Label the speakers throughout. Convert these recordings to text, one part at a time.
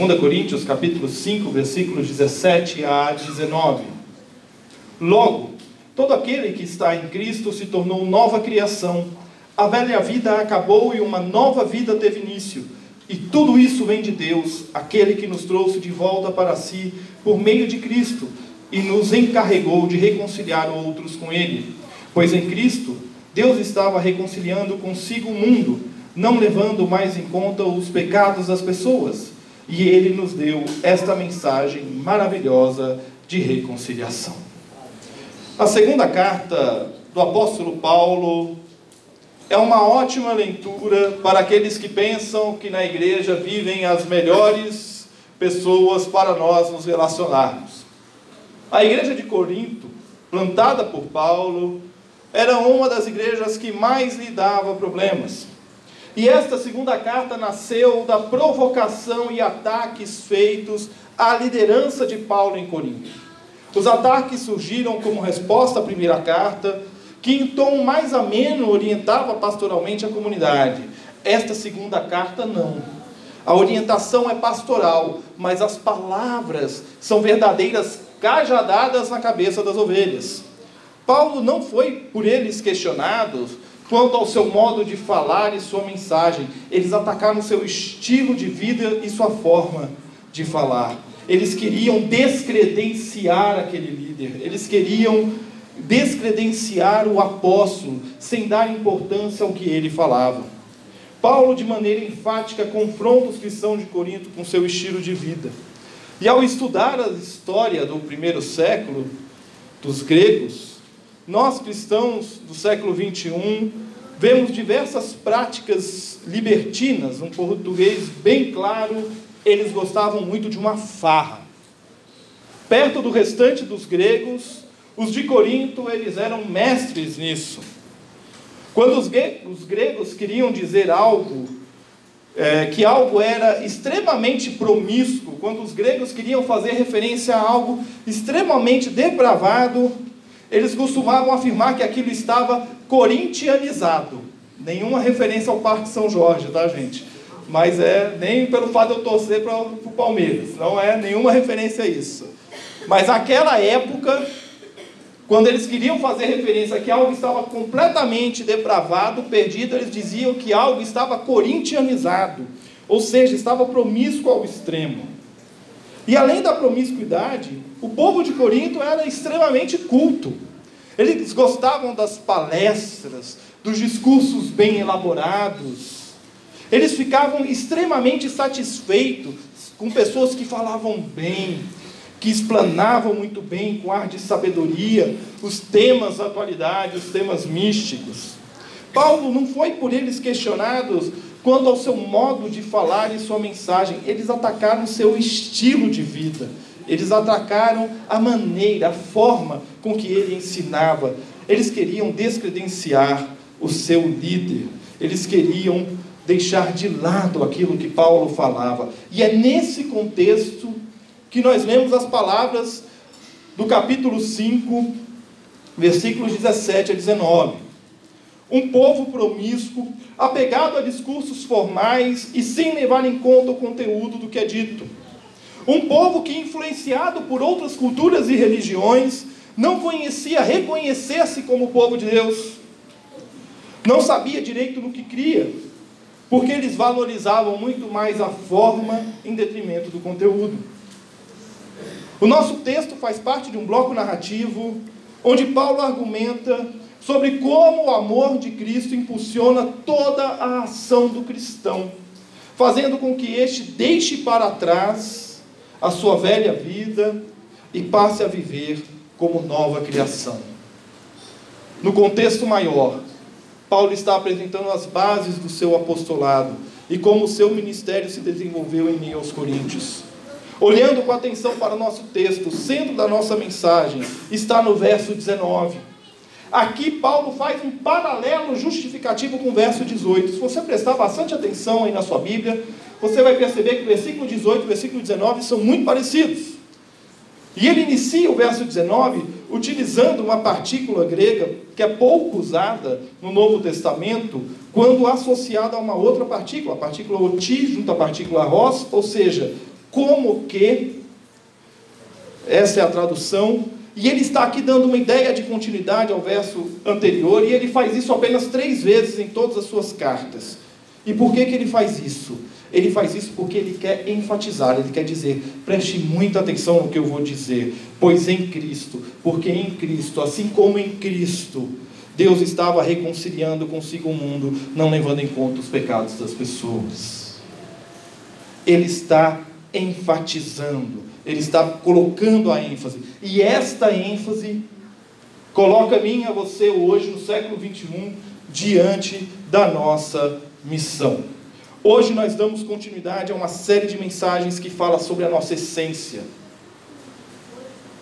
Speaker 1: 2 Coríntios capítulo 5, versículos 17 a 19. Logo, todo aquele que está em Cristo se tornou nova criação. A velha vida acabou e uma nova vida teve início. E tudo isso vem de Deus, aquele que nos trouxe de volta para si por meio de Cristo e nos encarregou de reconciliar outros com Ele. Pois em Cristo, Deus estava reconciliando consigo o mundo, não levando mais em conta os pecados das pessoas e ele nos deu esta mensagem maravilhosa de reconciliação. A segunda carta do apóstolo Paulo é uma ótima leitura para aqueles que pensam que na igreja vivem as melhores pessoas para nós nos relacionarmos. A igreja de Corinto, plantada por Paulo, era uma das igrejas que mais lhe dava problemas. E esta segunda carta nasceu da provocação e ataques feitos à liderança de Paulo em Corinto. Os ataques surgiram como resposta à primeira carta, que em tom mais ameno orientava pastoralmente a comunidade. Esta segunda carta não. A orientação é pastoral, mas as palavras são verdadeiras cajadadas na cabeça das ovelhas. Paulo não foi por eles questionado quanto ao seu modo de falar e sua mensagem. Eles atacaram seu estilo de vida e sua forma de falar. Eles queriam descredenciar aquele líder, eles queriam descredenciar o apóstolo, sem dar importância ao que ele falava. Paulo, de maneira enfática, confronta os cristãos de Corinto com seu estilo de vida. E ao estudar a história do primeiro século dos gregos, nós cristãos do século 21 vemos diversas práticas libertinas, um português bem claro, eles gostavam muito de uma farra. Perto do restante dos gregos, os de Corinto, eles eram mestres nisso. Quando os, gregos queriam dizer algo, é, que algo era extremamente promíscuo, quando os gregos queriam fazer referência a algo extremamente depravado, eles costumavam afirmar que aquilo estava corintianizado. Nenhuma referência ao Parque São Jorge, tá, gente? Mas é nem pelo fato de eu torcer para o Palmeiras, não é nenhuma referência a isso. Mas naquela época, quando eles queriam fazer referência a que algo estava completamente depravado, perdido, eles diziam que algo estava corintianizado, ou seja, estava promíscuo ao extremo. E além da promiscuidade, o povo de Corinto era extremamente culto. Eles gostavam das palestras, dos discursos bem elaborados. Eles ficavam extremamente satisfeitos com pessoas que falavam bem, que explanavam muito bem, com ar de sabedoria, os temas da atualidade, os temas místicos. Paulo não foi por eles questionados quanto ao seu modo de falar e sua mensagem, eles atacaram seu estilo de vida. Eles atacaram a maneira, a forma com que ele ensinava. Eles queriam descredenciar o seu líder. Eles queriam deixar de lado aquilo que Paulo falava. E é nesse contexto que nós lemos as palavras do capítulo 5, versículos 17 a 19. Um povo promíscuo, apegado a discursos formais e sem levar em conta o conteúdo do que é dito um povo que, influenciado por outras culturas e religiões, não conhecia reconhecer-se como povo de Deus. Não sabia direito no que cria, porque eles valorizavam muito mais a forma em detrimento do conteúdo. O nosso texto faz parte de um bloco narrativo onde Paulo argumenta sobre como o amor de Cristo impulsiona toda a ação do cristão, fazendo com que este deixe para trás a sua velha vida e passe a viver como nova criação. No contexto maior, Paulo está apresentando as bases do seu apostolado, e como o seu ministério se desenvolveu em meio aos coríntios. Olhando com atenção para o nosso texto, o centro da nossa mensagem está no verso 19. Aqui Paulo faz um paralelo justificativo com o verso 18. Se você prestar bastante atenção aí na sua Bíblia, você vai perceber que o versículo 18 e o versículo 19 são muito parecidos. E ele inicia o verso 19 utilizando uma partícula grega que é pouco usada no Novo Testamento, quando associada a uma outra partícula, a partícula oti junto à partícula ros, ou seja, como que, essa é a tradução, e ele está aqui dando uma ideia de continuidade ao verso anterior, e ele faz isso apenas três vezes em todas as suas cartas. E por que, que ele faz isso? Ele faz isso porque ele quer enfatizar, ele quer dizer, preste muita atenção no que eu vou dizer, pois em Cristo, porque em Cristo, assim como em Cristo, Deus estava reconciliando consigo o mundo, não levando em conta os pecados das pessoas. Ele está enfatizando, ele está colocando a ênfase, e esta ênfase coloca a mim e a você hoje, no século 21, diante da nossa missão. Hoje nós damos continuidade a uma série de mensagens que fala sobre a nossa essência.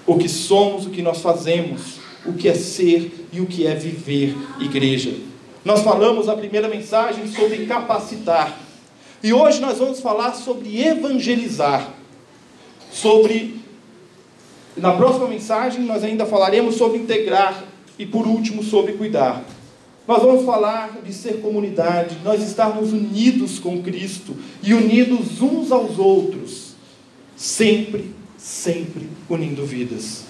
Speaker 1: O que somos, o que nós fazemos, o que é ser e o que é viver igreja. Nós falamos na primeira mensagem sobre capacitar. E hoje nós vamos falar sobre evangelizar. Sobre na próxima mensagem nós ainda falaremos sobre integrar e por último sobre cuidar. Nós vamos falar de ser comunidade, nós estarmos unidos com Cristo e unidos uns aos outros, sempre, sempre unindo vidas.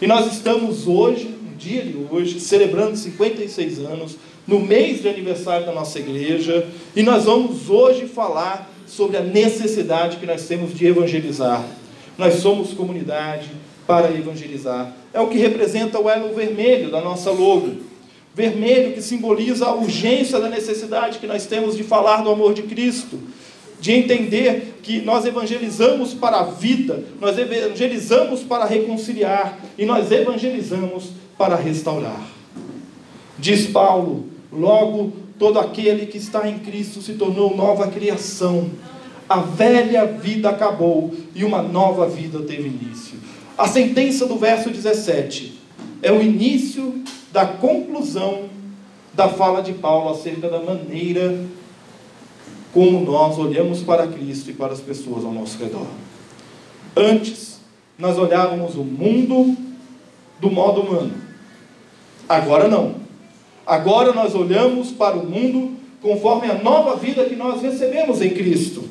Speaker 1: E nós estamos hoje, no dia de hoje, celebrando 56 anos, no mês de aniversário da nossa igreja, e nós vamos hoje falar sobre a necessidade que nós temos de evangelizar. Nós somos comunidade para evangelizar. É o que representa o elo vermelho da nossa logo vermelho que simboliza a urgência da necessidade que nós temos de falar do amor de Cristo, de entender que nós evangelizamos para a vida, nós evangelizamos para reconciliar e nós evangelizamos para restaurar. Diz Paulo: logo todo aquele que está em Cristo se tornou nova criação. A velha vida acabou e uma nova vida teve início. A sentença do verso 17 é o início da conclusão da fala de Paulo acerca da maneira como nós olhamos para Cristo e para as pessoas ao nosso redor. Antes, nós olhávamos o mundo do modo humano. Agora não. Agora nós olhamos para o mundo conforme a nova vida que nós recebemos em Cristo.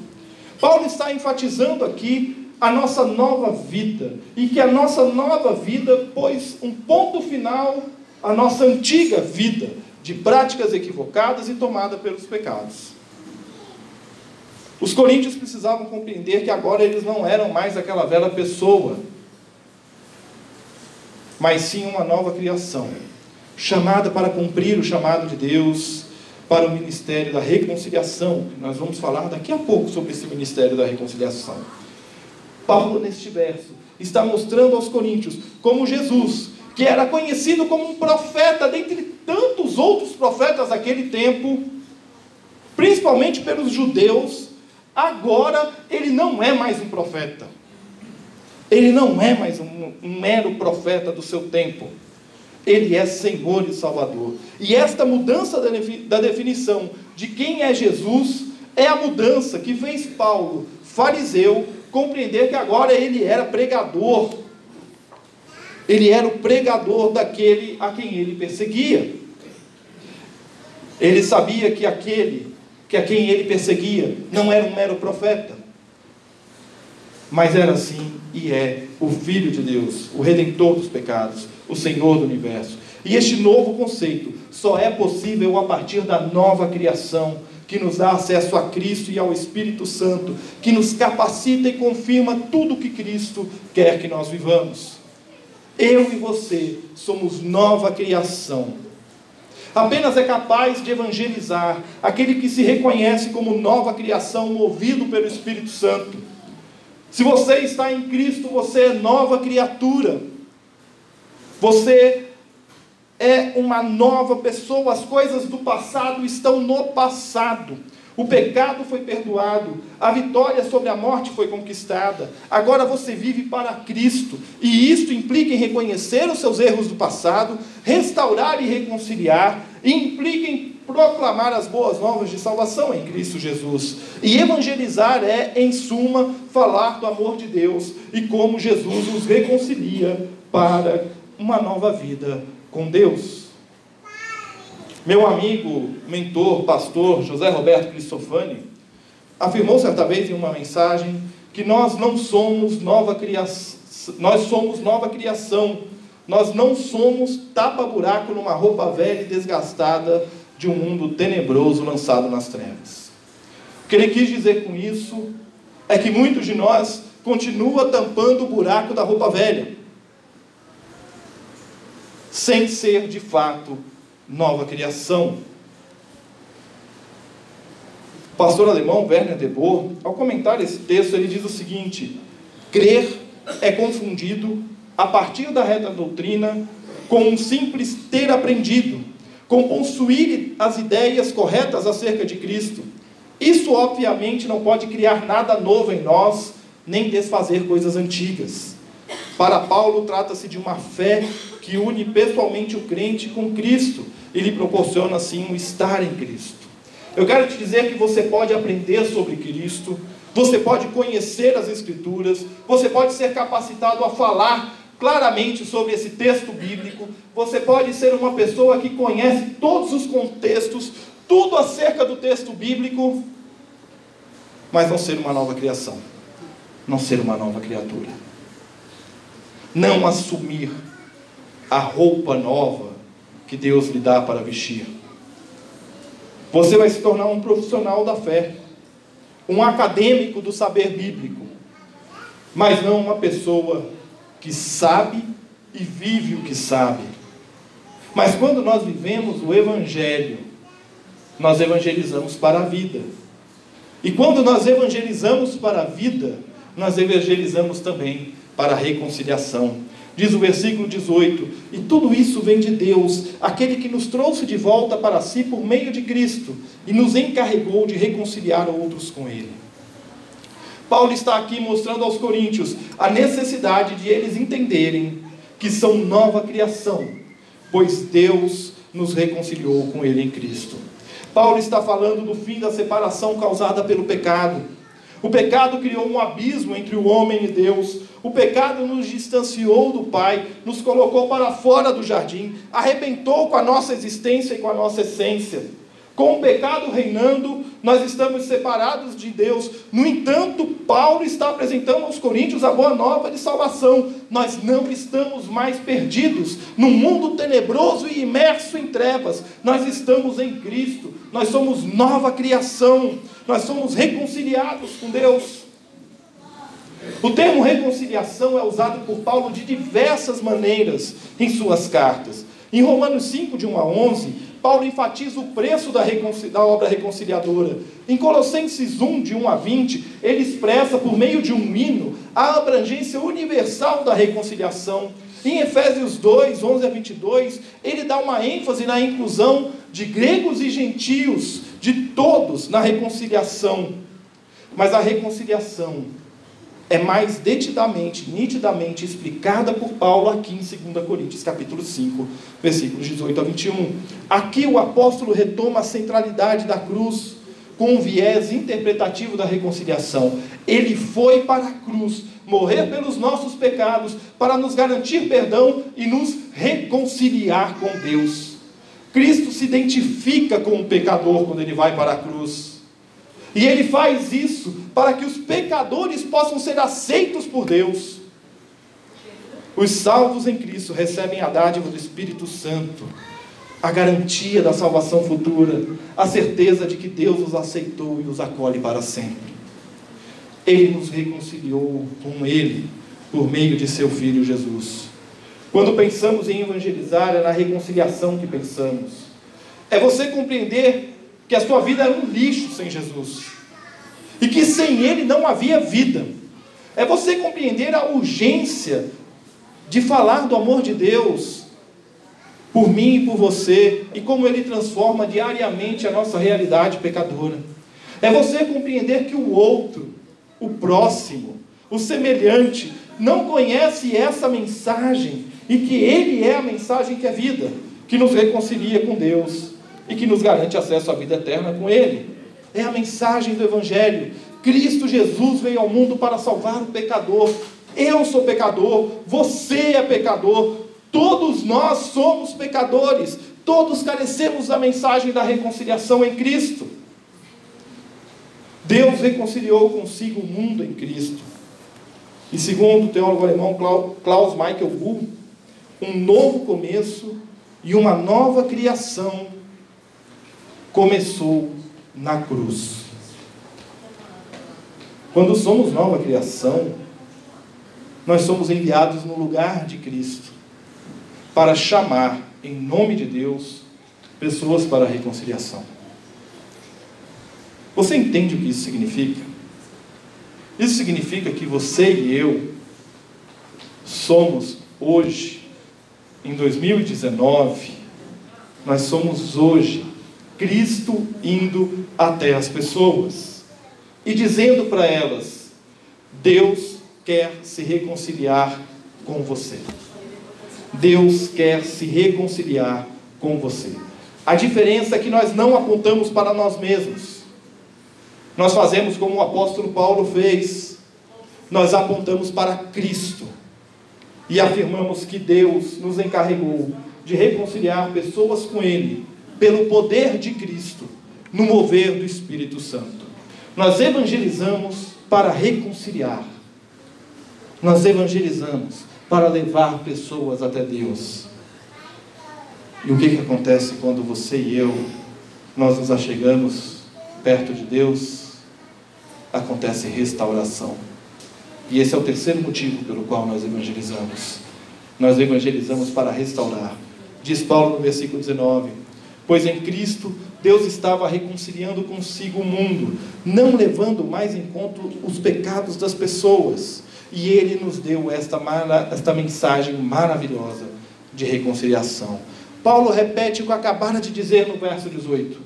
Speaker 1: Paulo está enfatizando aqui a nossa nova vida e que a nossa nova vida pôs um ponto final a nossa antiga vida de práticas equivocadas e tomada pelos pecados. Os coríntios precisavam compreender que agora eles não eram mais aquela velha pessoa, mas sim uma nova criação, chamada para cumprir o chamado de Deus para o ministério da reconciliação. Nós vamos falar daqui a pouco sobre esse ministério da reconciliação. Paulo, neste verso, está mostrando aos coríntios como Jesus, que era conhecido como um profeta dentre tantos outros profetas daquele tempo, principalmente pelos judeus, agora ele não é mais um profeta. Ele não é mais um, um mero profeta do seu tempo. Ele é Senhor e Salvador. E esta mudança da definição de quem é Jesus é a mudança que fez Paulo, fariseu, compreender que agora ele era pregador ele era o pregador daquele a quem ele perseguia. Ele sabia que aquele que a quem ele perseguia não era um mero profeta, mas era sim e é o Filho de Deus, o Redentor dos pecados, o Senhor do universo. E este novo conceito só é possível a partir da nova criação que nos dá acesso a Cristo e ao Espírito Santo, que nos capacita e confirma tudo o que Cristo quer que nós vivamos. Eu e você somos nova criação. Apenas é capaz de evangelizar aquele que se reconhece como nova criação, movido pelo Espírito Santo. Se você está em Cristo, você é nova criatura. Você é uma nova pessoa. As coisas do passado estão no passado. O pecado foi perdoado, a vitória sobre a morte foi conquistada. Agora você vive para Cristo, e isto implica em reconhecer os seus erros do passado, restaurar e reconciliar, e implica em proclamar as boas novas de salvação em Cristo Jesus. E evangelizar é, em suma, falar do amor de Deus e como Jesus nos reconcilia para uma nova vida com Deus. Meu amigo, mentor, pastor José Roberto Cristofani afirmou certa vez em uma mensagem que nós não somos nova criação, nós somos nova criação. Nós não somos tapa-buraco numa roupa velha e desgastada de um mundo tenebroso lançado nas trevas. O que ele quis dizer com isso é que muitos de nós continua tampando o buraco da roupa velha, sem ser de fato nova criação. O pastor alemão Werner de Boer, ao comentar esse texto, ele diz o seguinte: crer é confundido a partir da reta doutrina com um simples ter aprendido, com possuir as ideias corretas acerca de Cristo. Isso, obviamente, não pode criar nada novo em nós, nem desfazer coisas antigas. Para Paulo, trata-se de uma fé que une pessoalmente o crente com Cristo e lhe proporciona assim um estar em Cristo. Eu quero te dizer que você pode aprender sobre Cristo, você pode conhecer as Escrituras, você pode ser capacitado a falar claramente sobre esse texto bíblico, você pode ser uma pessoa que conhece todos os contextos, tudo acerca do texto bíblico, mas não ser uma nova criação, não ser uma nova criatura, não assumir a roupa nova que Deus lhe dá para vestir. Você vai se tornar um profissional da fé, um acadêmico do saber bíblico, mas não uma pessoa que sabe e vive o que sabe. Mas quando nós vivemos o Evangelho, nós evangelizamos para a vida. E quando nós evangelizamos para a vida, nós evangelizamos também para a reconciliação. Diz o versículo 18: E tudo isso vem de Deus, aquele que nos trouxe de volta para si por meio de Cristo e nos encarregou de reconciliar outros com Ele. Paulo está aqui mostrando aos coríntios a necessidade de eles entenderem que são nova criação, pois Deus nos reconciliou com Ele em Cristo. Paulo está falando do fim da separação causada pelo pecado. O pecado criou um abismo entre o homem e Deus, o pecado nos distanciou do Pai, nos colocou para fora do jardim, arrebentou com a nossa existência e com a nossa essência. Com o pecado reinando, nós estamos separados de Deus. No entanto, Paulo está apresentando aos Coríntios a boa nova de salvação. Nós não estamos mais perdidos num mundo tenebroso e imerso em trevas. Nós estamos em Cristo. Nós somos nova criação. Nós somos reconciliados com Deus. O termo reconciliação é usado por Paulo de diversas maneiras em suas cartas. Em Romanos 5, de 1 a 11, Paulo enfatiza o preço da, da, obra reconciliadora. Em Colossenses 1, de 1 a 20, ele expressa, por meio de um hino, a abrangência universal da reconciliação. Em Efésios 2, 11 a 22, ele dá uma ênfase na inclusão de gregos e gentios, de todos, na reconciliação. Mas a reconciliação é mais detidamente, nitidamente explicada por Paulo aqui em 2 Coríntios, capítulo 5, versículos 18 a 21. Aqui o apóstolo retoma a centralidade da cruz com um viés interpretativo da reconciliação. Ele foi para a cruz morrer pelos nossos pecados para nos garantir perdão e nos reconciliar com Deus. Cristo se identifica com o pecador quando ele vai para a cruz. E ele faz isso para que os pecadores possam ser aceitos por Deus. Os salvos em Cristo recebem a dádiva do Espírito Santo, a garantia da salvação futura, a certeza de que Deus os aceitou e os acolhe para sempre. Ele nos reconciliou com Ele por meio de seu Filho Jesus. Quando pensamos em evangelizar, é na reconciliação que pensamos. É você compreender que a sua vida era um lixo sem Jesus e que sem Ele não havia vida. É você compreender a urgência de falar do amor de Deus por mim e por você e como Ele transforma diariamente a nossa realidade pecadora. É você compreender que o outro, o próximo, o semelhante, não conhece essa mensagem e que ele é a mensagem que é vida, que nos reconcilia com Deus e que nos garante acesso à vida eterna com Ele. É a mensagem do Evangelho. Cristo Jesus veio ao mundo para salvar o pecador. Eu sou pecador, você é pecador, todos nós somos pecadores, todos carecemos da mensagem da reconciliação em Cristo. Deus reconciliou consigo o mundo em Cristo. E segundo o teólogo alemão Klaus Michael Bull, um novo começo e uma nova criação começou na cruz. Quando somos nova criação, nós somos enviados no lugar de Cristo para chamar, em nome de Deus, pessoas para a reconciliação. Você entende o que isso significa? Isso significa que você e eu somos hoje, em 2019, nós somos hoje Cristo indo até as pessoas e dizendo para elas: Deus quer se reconciliar com você. Deus quer se reconciliar com você. A diferença é que nós não apontamos para nós mesmos. Nós fazemos como o apóstolo Paulo fez. Nós apontamos para Cristo e afirmamos que Deus nos encarregou de reconciliar pessoas com Ele pelo poder de Cristo, no mover do Espírito Santo. Nós evangelizamos para reconciliar. Nós evangelizamos para levar pessoas até Deus. E o que, que acontece quando você e eu, nós nos achegamos perto de Deus? acontece restauração. E esse é o terceiro motivo pelo qual nós evangelizamos. Nós evangelizamos para restaurar. Diz Paulo no versículo 19: Pois em Cristo Deus estava reconciliando consigo o mundo, não levando mais em conta os pecados das pessoas. E Ele nos deu esta, esta mensagem maravilhosa de reconciliação. Paulo repete o que acabara de dizer no verso 18.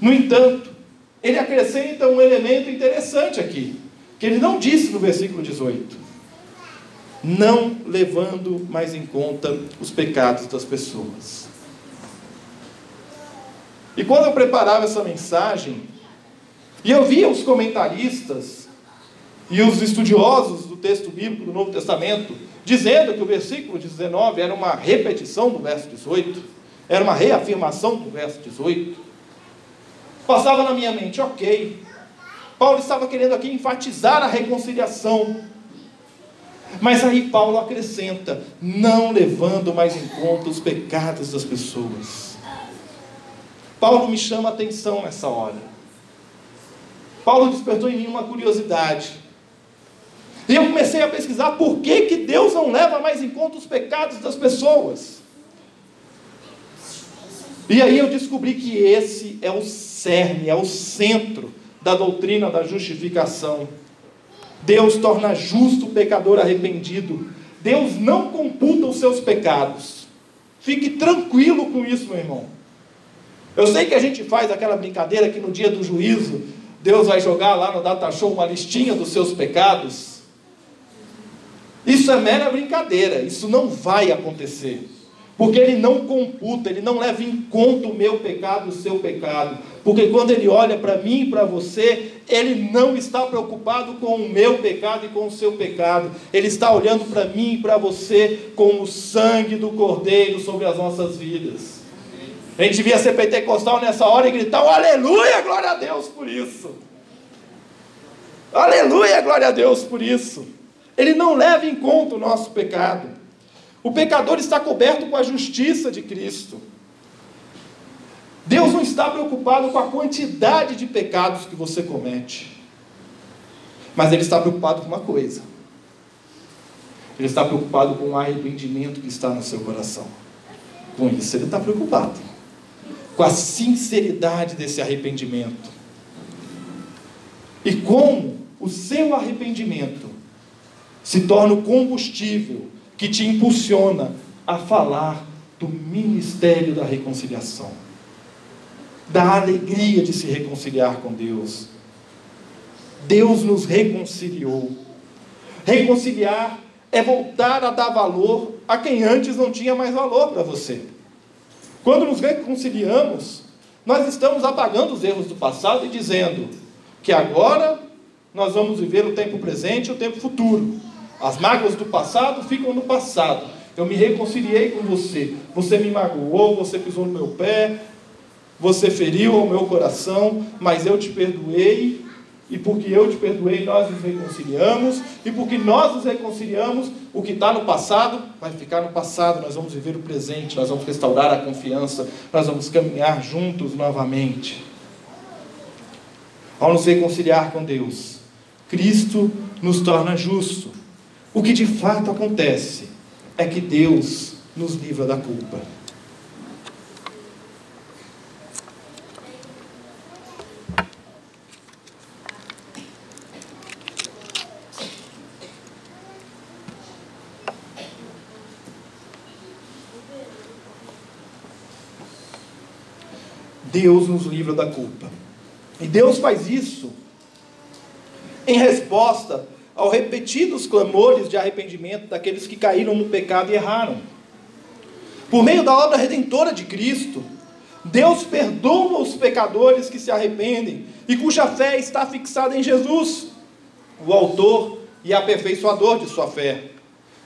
Speaker 1: No entanto, ele acrescenta um elemento interessante aqui, que ele não disse no versículo 18: não levando mais em conta os pecados das pessoas. E quando eu preparava essa mensagem, e eu via os comentaristas e os estudiosos do texto bíblico do Novo Testamento dizendo que o versículo 19 era uma repetição do verso 18, era uma reafirmação do verso 18. Passava na minha mente, ok. Paulo estava querendo aqui enfatizar a reconciliação. Mas aí Paulo acrescenta, não levando mais em conta os pecados das pessoas. Paulo me chama a atenção nessa hora. Paulo despertou em mim uma curiosidade. E eu comecei a pesquisar por que, que Deus não leva mais em conta os pecados das pessoas. E aí eu descobri que esse é o cerne, é o centro da doutrina da justificação. Deus torna justo o pecador arrependido. Deus não computa os seus pecados. Fique tranquilo com isso, meu irmão. Eu sei que a gente faz aquela brincadeira que no dia do juízo, Deus vai jogar lá no data show uma listinha dos seus pecados. Isso é mera brincadeira, isso não vai acontecer. Porque ele não computa, ele não leva em conta o meu pecado, o seu pecado. Porque quando ele olha para mim e para você, ele não está preocupado com o meu pecado e com o seu pecado. Ele está olhando para mim e para você com o sangue do Cordeiro sobre as nossas vidas. A gente devia ser pentecostal nessa hora e gritar: oh, Aleluia, glória a Deus por isso. Aleluia, glória a Deus por isso. Ele não leva em conta o nosso pecado. O pecador está coberto com a justiça de Cristo. Deus não está preocupado com a quantidade de pecados que você comete. Mas Ele está preocupado com uma coisa. Ele está preocupado com o arrependimento que está no seu coração. Com isso, Ele está preocupado. Com a sinceridade desse arrependimento. E como o seu arrependimento se torna o combustível que te impulsiona a falar do ministério da reconciliação. da alegria de se reconciliar com Deus. Deus nos reconciliou. Reconciliar é voltar a dar valor a quem antes não tinha mais valor para você. Quando nos reconciliamos, nós estamos apagando os erros do passado e dizendo que agora nós vamos viver o tempo presente e o tempo futuro. As mágoas do passado ficam no passado. Eu me reconciliei com você. Você me magoou, você pisou no meu pé, você feriu o meu coração, mas eu te perdoei e porque eu te perdoei, nós nos reconciliamos. E porque nós nos reconciliamos, o que está no passado vai ficar no passado. Nós vamos viver o presente, nós vamos restaurar a confiança, nós vamos caminhar juntos novamente. Ao nos reconciliar com Deus, Cristo nos torna justo. O que de fato acontece é que Deus nos livra da culpa. Deus nos livra da culpa. E Deus faz isso em resposta aos repetidos clamores de arrependimento daqueles que caíram no pecado e erraram. Por meio da obra redentora de Cristo, Deus perdoa os pecadores que se arrependem e cuja fé está fixada em Jesus, o autor e aperfeiçoador de sua fé.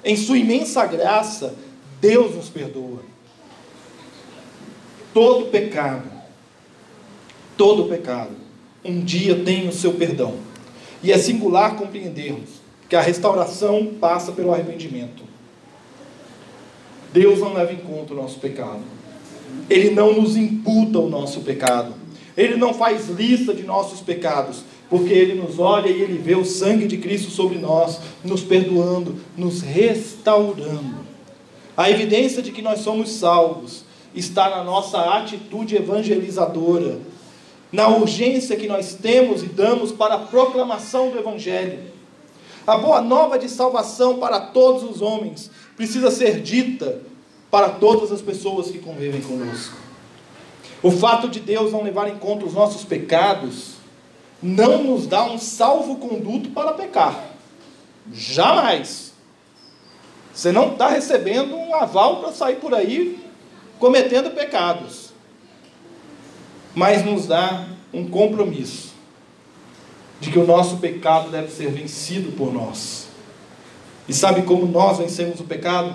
Speaker 1: Em sua imensa graça, Deus nos perdoa. Todo pecado todo pecado um dia tem o seu perdão. E é singular compreendermos que a restauração passa pelo arrependimento. Deus não leva em conta o nosso pecado. Ele não nos imputa o nosso pecado. Ele não faz lista de nossos pecados, porque ele nos olha e ele vê o sangue de Cristo sobre nós, nos perdoando, nos restaurando. A evidência de que nós somos salvos está na nossa atitude evangelizadora na urgência que nós temos e damos para a proclamação do Evangelho. A boa nova de salvação para todos os homens precisa ser dita para todas as pessoas que convivem conosco. O fato de Deus não levar em conta os nossos pecados não nos dá um salvo-conduto para pecar. Jamais. Você não está recebendo um aval para sair por aí cometendo pecados mas nos dá um compromisso de que o nosso pecado deve ser vencido por nós. E sabe como nós vencemos o pecado?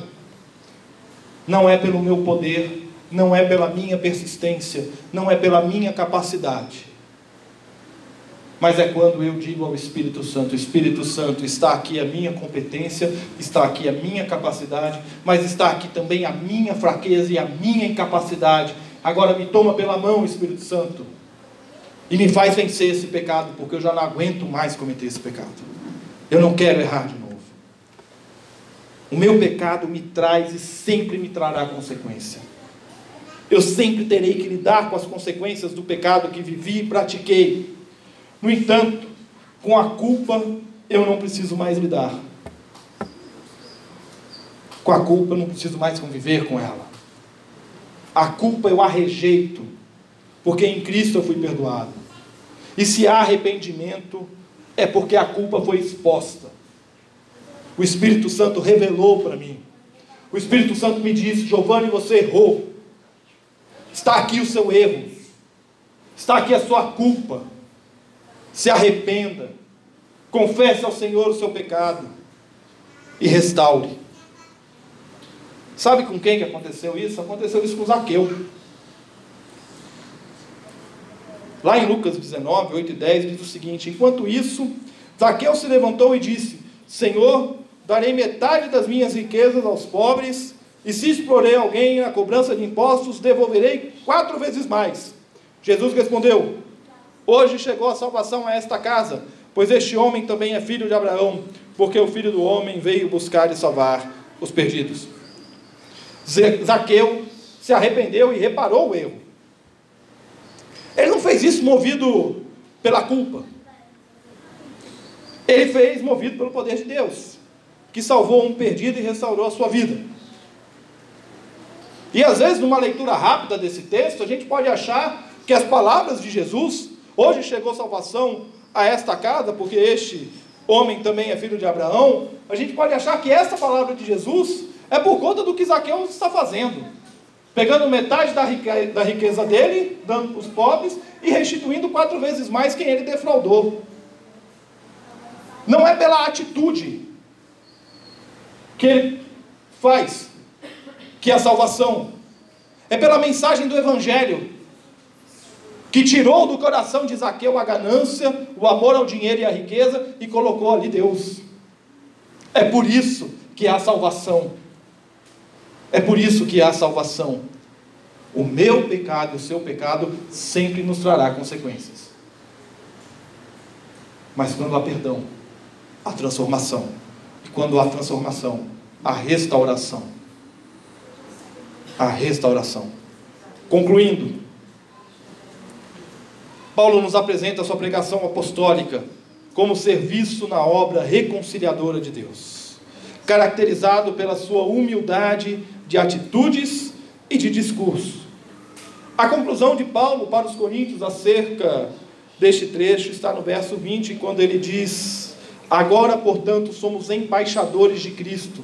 Speaker 1: Não é pelo meu poder, não é pela minha persistência, não é pela minha capacidade. Mas é quando eu digo ao Espírito Santo: Espírito Santo, está aqui a minha competência, está aqui a minha capacidade, mas está aqui também a minha fraqueza e a minha incapacidade Agora me toma pela mão, Espírito Santo, e me faz vencer esse pecado, porque eu já não aguento mais cometer esse pecado. Eu não quero errar de novo. O meu pecado me traz e sempre me trará consequência. Eu sempre terei que lidar com as consequências do pecado que vivi e pratiquei. No entanto, com a culpa eu não preciso mais lidar. Com a culpa eu não preciso mais conviver com ela. A culpa eu a rejeito, porque em Cristo eu fui perdoado. E se há arrependimento, é porque a culpa foi exposta. O Espírito Santo revelou para mim. O Espírito Santo me disse: Giovanni, você errou. Está aqui o seu erro. Está aqui a sua culpa. Se arrependa. Confesse ao Senhor o seu pecado. E restaure. Sabe com quem que aconteceu isso? Aconteceu isso com Zaqueu. Lá em Lucas 19, 8 e 10, diz o seguinte: Enquanto isso, Zaqueu se levantou e disse: Senhor, darei metade das minhas riquezas aos pobres, e se explorei alguém na cobrança de impostos, devolverei quatro vezes mais. Jesus respondeu: Hoje chegou a salvação a esta casa, pois este homem também é filho de Abraão, porque o filho do homem veio buscar e salvar os perdidos. Zaqueu se arrependeu e reparou o erro. Ele não fez isso movido pela culpa. Ele fez movido pelo poder de Deus, que salvou um perdido e restaurou a sua vida. E às vezes, numa leitura rápida desse texto, a gente pode achar que as palavras de Jesus, hoje chegou salvação a esta casa, porque este homem também é filho de Abraão, a gente pode achar que essa palavra de Jesus é por conta do que Zaqueu está fazendo. Pegando metade da riqueza, dele, dando para os pobres, e restituindo quatro vezes mais quem ele defraudou. Não é pela atitude que ele faz que a salvação, é pela mensagem do Evangelho que tirou do coração de Zaqueu a ganância, o amor ao dinheiro e à riqueza e colocou ali Deus. É por isso que há salvação. É por isso que há salvação. O meu pecado, o seu pecado, sempre nos trará consequências. Mas quando há perdão, há transformação. E quando há transformação, há restauração. Há restauração. Concluindo, Paulo nos apresenta a sua pregação apostólica como serviço na obra reconciliadora de Deus, caracterizado pela sua humildade de atitudes e de discurso. A conclusão de Paulo para os Coríntios acerca deste trecho está no verso 20, quando ele diz: Agora, portanto, somos embaixadores de Cristo.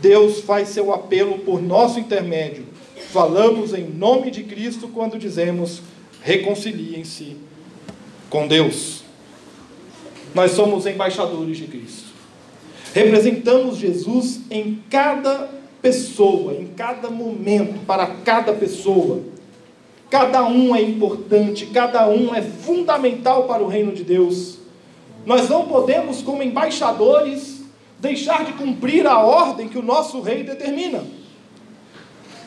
Speaker 1: Deus faz seu apelo por nosso intermédio. Falamos em nome de Cristo quando dizemos: reconciliem-se com Deus. Nós somos embaixadores de Cristo. Representamos Jesus em cada pessoa, em cada momento, para cada pessoa. Cada um é importante, cada um é fundamental para o reino de Deus. Nós não podemos, como embaixadores, deixar de cumprir a ordem que o nosso rei determina.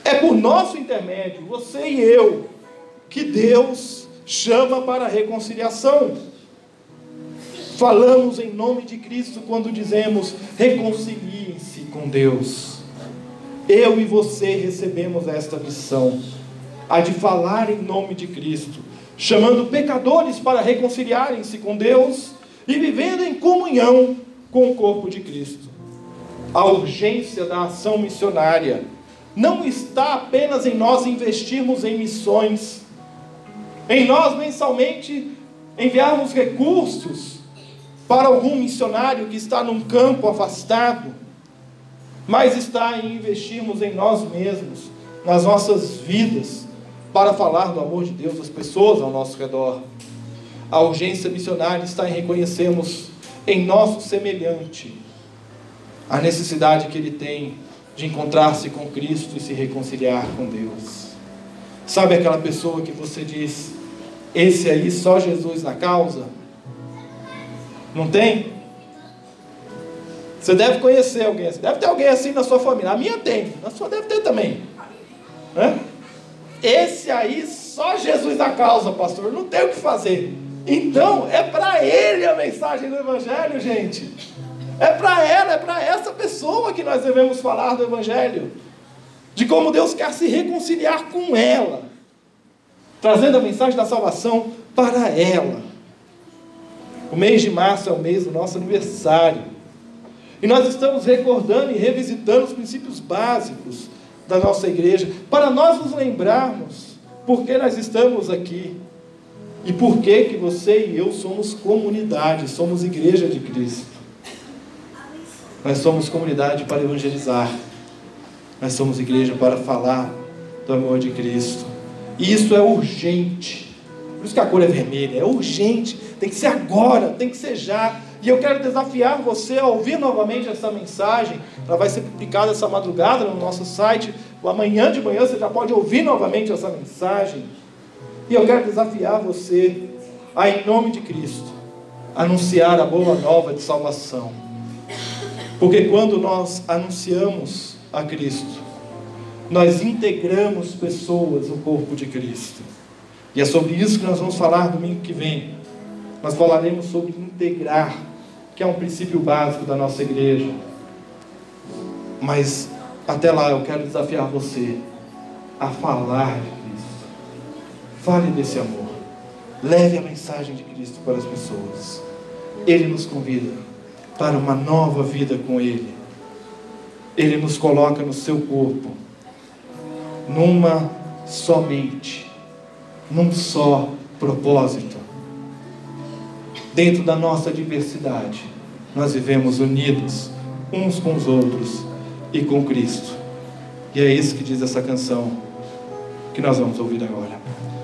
Speaker 1: É por nosso intermédio, você e eu, que Deus chama para a reconciliação. Falamos em nome de Cristo quando dizemos: reconciliem-se com Deus. Eu e você recebemos esta missão, a de falar em nome de Cristo, chamando pecadores para reconciliarem-se com Deus e vivendo em comunhão com o corpo de Cristo. A urgência da ação missionária não está apenas em nós investirmos em missões, em nós mensalmente enviarmos recursos para algum missionário que está num campo afastado, mas está em investirmos em nós mesmos, nas nossas vidas, para falar do amor de Deus às pessoas ao nosso redor. A urgência missionária está em reconhecermos em nosso semelhante a necessidade que ele tem de encontrar-se com Cristo e se reconciliar com Deus. Sabe aquela pessoa que você diz, esse aí só Jesus na causa? Não tem? Você deve conhecer alguém assim. Deve ter alguém assim na sua família. A minha tem. Na sua deve ter também. Esse aí só Jesus na causa, pastor. Não tem o que fazer. Então, é para ele a mensagem do Evangelho, gente. É para ela, é para essa pessoa que nós devemos falar do Evangelho. De como Deus quer se reconciliar com ela. Trazendo a mensagem da salvação para ela. O mês de março é o mês do nosso aniversário. E nós estamos recordando e revisitando os princípios básicos da nossa igreja, para nós nos lembrarmos por que nós estamos aqui. E por que que você e eu somos comunidade, somos igreja de Cristo? Nós somos comunidade para evangelizar. Nós somos igreja para falar do amor de Cristo. E isso é urgente. Por isso que a cor é vermelha, é urgente, tem que ser agora, tem que ser já. E eu quero desafiar você a ouvir novamente essa mensagem. Ela vai ser publicada essa madrugada no nosso site. O amanhã de manhã você já pode ouvir novamente essa mensagem. E eu quero desafiar você a, em nome de Cristo, anunciar a boa nova de salvação. Porque quando nós anunciamos a Cristo, nós integramos pessoas no corpo de Cristo. E é sobre isso que nós vamos falar domingo que vem. Nós falaremos sobre integrar, que é um princípio básico da nossa igreja. Mas até lá eu quero desafiar você a falar Fale desse amor. Leve a mensagem de Cristo para as pessoas. Ele nos convida para uma nova vida com Ele. Ele nos coloca no seu corpo, numa somente,
Speaker 2: num só propósito. Dentro da nossa diversidade, nós vivemos unidos uns com os outros e com Cristo. E é isso que diz essa canção que nós vamos ouvir agora.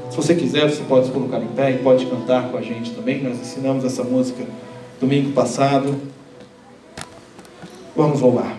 Speaker 2: Se você quiser, você pode se colocar em pé e pode cantar com a gente também. Nós ensinamos essa música domingo passado. Vamos louvar.